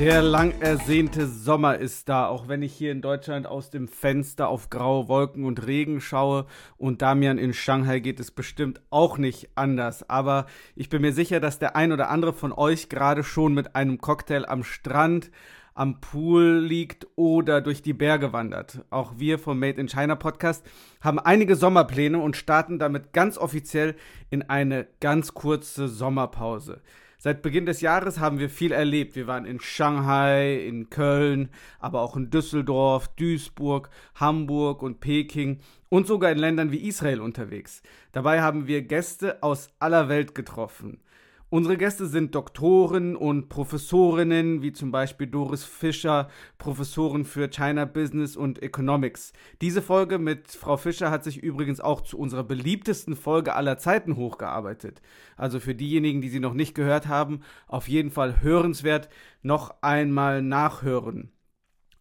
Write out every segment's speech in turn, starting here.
Der lang ersehnte Sommer ist da, auch wenn ich hier in Deutschland aus dem Fenster auf graue Wolken und Regen schaue und Damian in Shanghai geht es bestimmt auch nicht anders. Aber ich bin mir sicher, dass der ein oder andere von euch gerade schon mit einem Cocktail am Strand, am Pool liegt oder durch die Berge wandert. Auch wir vom Made in China Podcast haben einige Sommerpläne und starten damit ganz offiziell in eine ganz kurze Sommerpause. Seit Beginn des Jahres haben wir viel erlebt. Wir waren in Shanghai, in Köln, aber auch in Düsseldorf, Duisburg, Hamburg und Peking und sogar in Ländern wie Israel unterwegs. Dabei haben wir Gäste aus aller Welt getroffen. Unsere Gäste sind Doktoren und Professorinnen, wie zum Beispiel Doris Fischer, Professorin für China Business und Economics. Diese Folge mit Frau Fischer hat sich übrigens auch zu unserer beliebtesten Folge aller Zeiten hochgearbeitet. Also für diejenigen, die sie noch nicht gehört haben, auf jeden Fall hörenswert, noch einmal nachhören.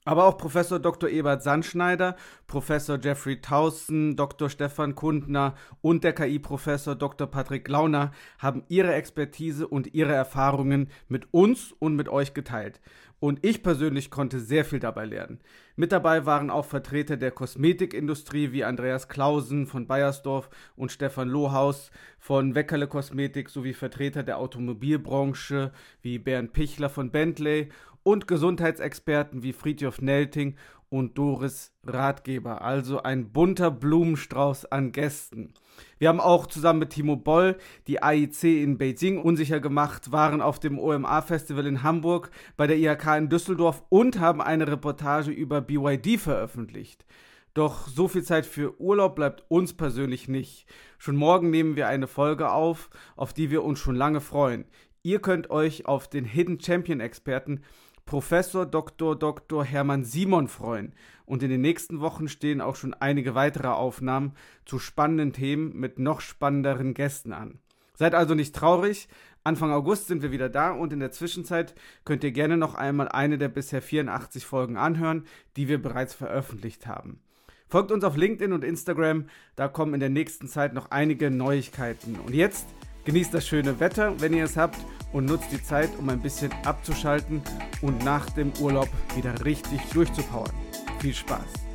Aber auch Professor Dr. Ebert Sandschneider, Professor Jeffrey Taussen, Dr. Stefan Kundner und der KI-Professor Dr. Patrick Launer haben ihre Expertise und ihre Erfahrungen mit uns und mit euch geteilt. Und ich persönlich konnte sehr viel dabei lernen. Mit dabei waren auch Vertreter der Kosmetikindustrie wie Andreas Klausen von Bayersdorf und Stefan Lohaus von Weckerle Kosmetik sowie Vertreter der Automobilbranche wie Bernd Pichler von Bentley und Gesundheitsexperten wie Friedhof Nelting und Doris Ratgeber. Also ein bunter Blumenstrauß an Gästen. Wir haben auch zusammen mit Timo Boll die AIC in Beijing unsicher gemacht, waren auf dem OMA-Festival in Hamburg, bei der IHK in Düsseldorf und haben eine Reportage über BYD veröffentlicht. Doch so viel Zeit für Urlaub bleibt uns persönlich nicht. Schon morgen nehmen wir eine Folge auf, auf die wir uns schon lange freuen. Ihr könnt euch auf den Hidden Champion Experten Professor Dr. Dr. Hermann Simon freuen. Und in den nächsten Wochen stehen auch schon einige weitere Aufnahmen zu spannenden Themen mit noch spannenderen Gästen an. Seid also nicht traurig. Anfang August sind wir wieder da und in der Zwischenzeit könnt ihr gerne noch einmal eine der bisher 84 Folgen anhören, die wir bereits veröffentlicht haben. Folgt uns auf LinkedIn und Instagram, da kommen in der nächsten Zeit noch einige Neuigkeiten. Und jetzt Genießt das schöne Wetter, wenn ihr es habt, und nutzt die Zeit, um ein bisschen abzuschalten und nach dem Urlaub wieder richtig durchzupowern. Viel Spaß!